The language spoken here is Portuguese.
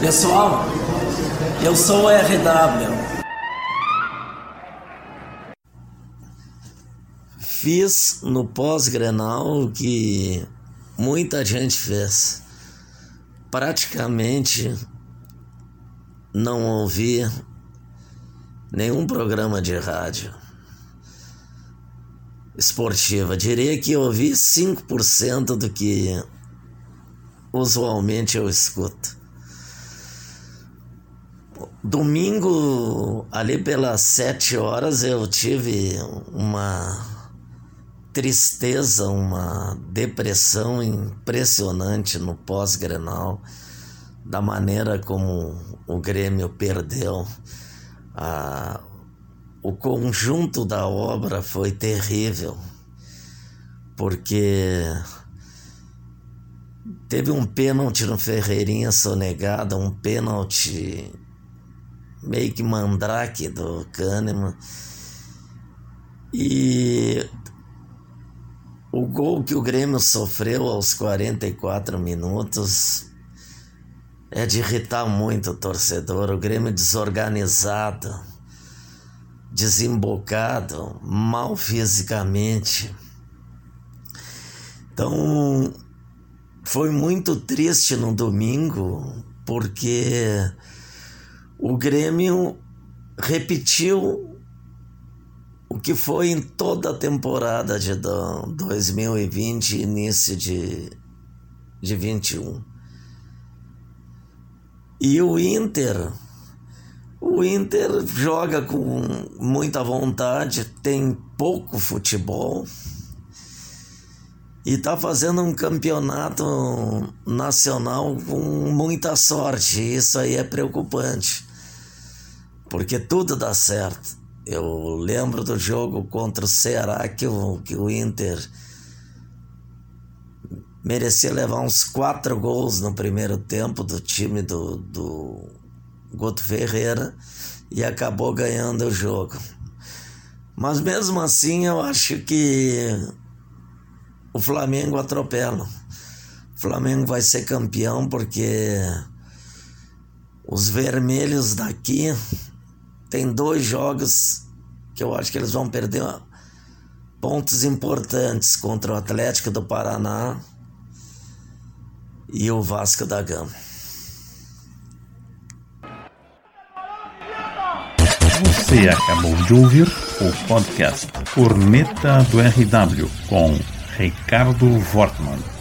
Pessoal, eu sou o RW. Fiz no pós-grenal o que muita gente fez. Praticamente não ouvi nenhum programa de rádio esportiva. Diria que ouvi 5% do que usualmente eu escuto. Domingo, ali pelas sete horas, eu tive uma tristeza, uma depressão impressionante no pós-grenal, da maneira como o Grêmio perdeu. Ah, o conjunto da obra foi terrível, porque teve um pênalti no Ferreirinha sonegado, um pênalti meio que mandrake do Kahneman. E o gol que o Grêmio sofreu aos 44 minutos é de irritar muito o torcedor. O Grêmio desorganizado, desembocado, mal fisicamente. Então, foi muito triste no domingo, porque o Grêmio repetiu o que foi em toda a temporada de 2020 e início de, de 21. E o Inter, o Inter joga com muita vontade, tem pouco futebol e está fazendo um campeonato nacional com muita sorte. Isso aí é preocupante porque tudo dá certo. Eu lembro do jogo contra o Ceará que o, que o Inter merecia levar uns quatro gols no primeiro tempo do time do, do Guto Ferreira e acabou ganhando o jogo. Mas mesmo assim eu acho que o Flamengo atropela. O Flamengo vai ser campeão porque os vermelhos daqui tem dois jogos que eu acho que eles vão perder pontos importantes contra o Atlético do Paraná e o Vasco da Gama. Você acabou de ouvir o podcast Corneta do RW com Ricardo Wortmann.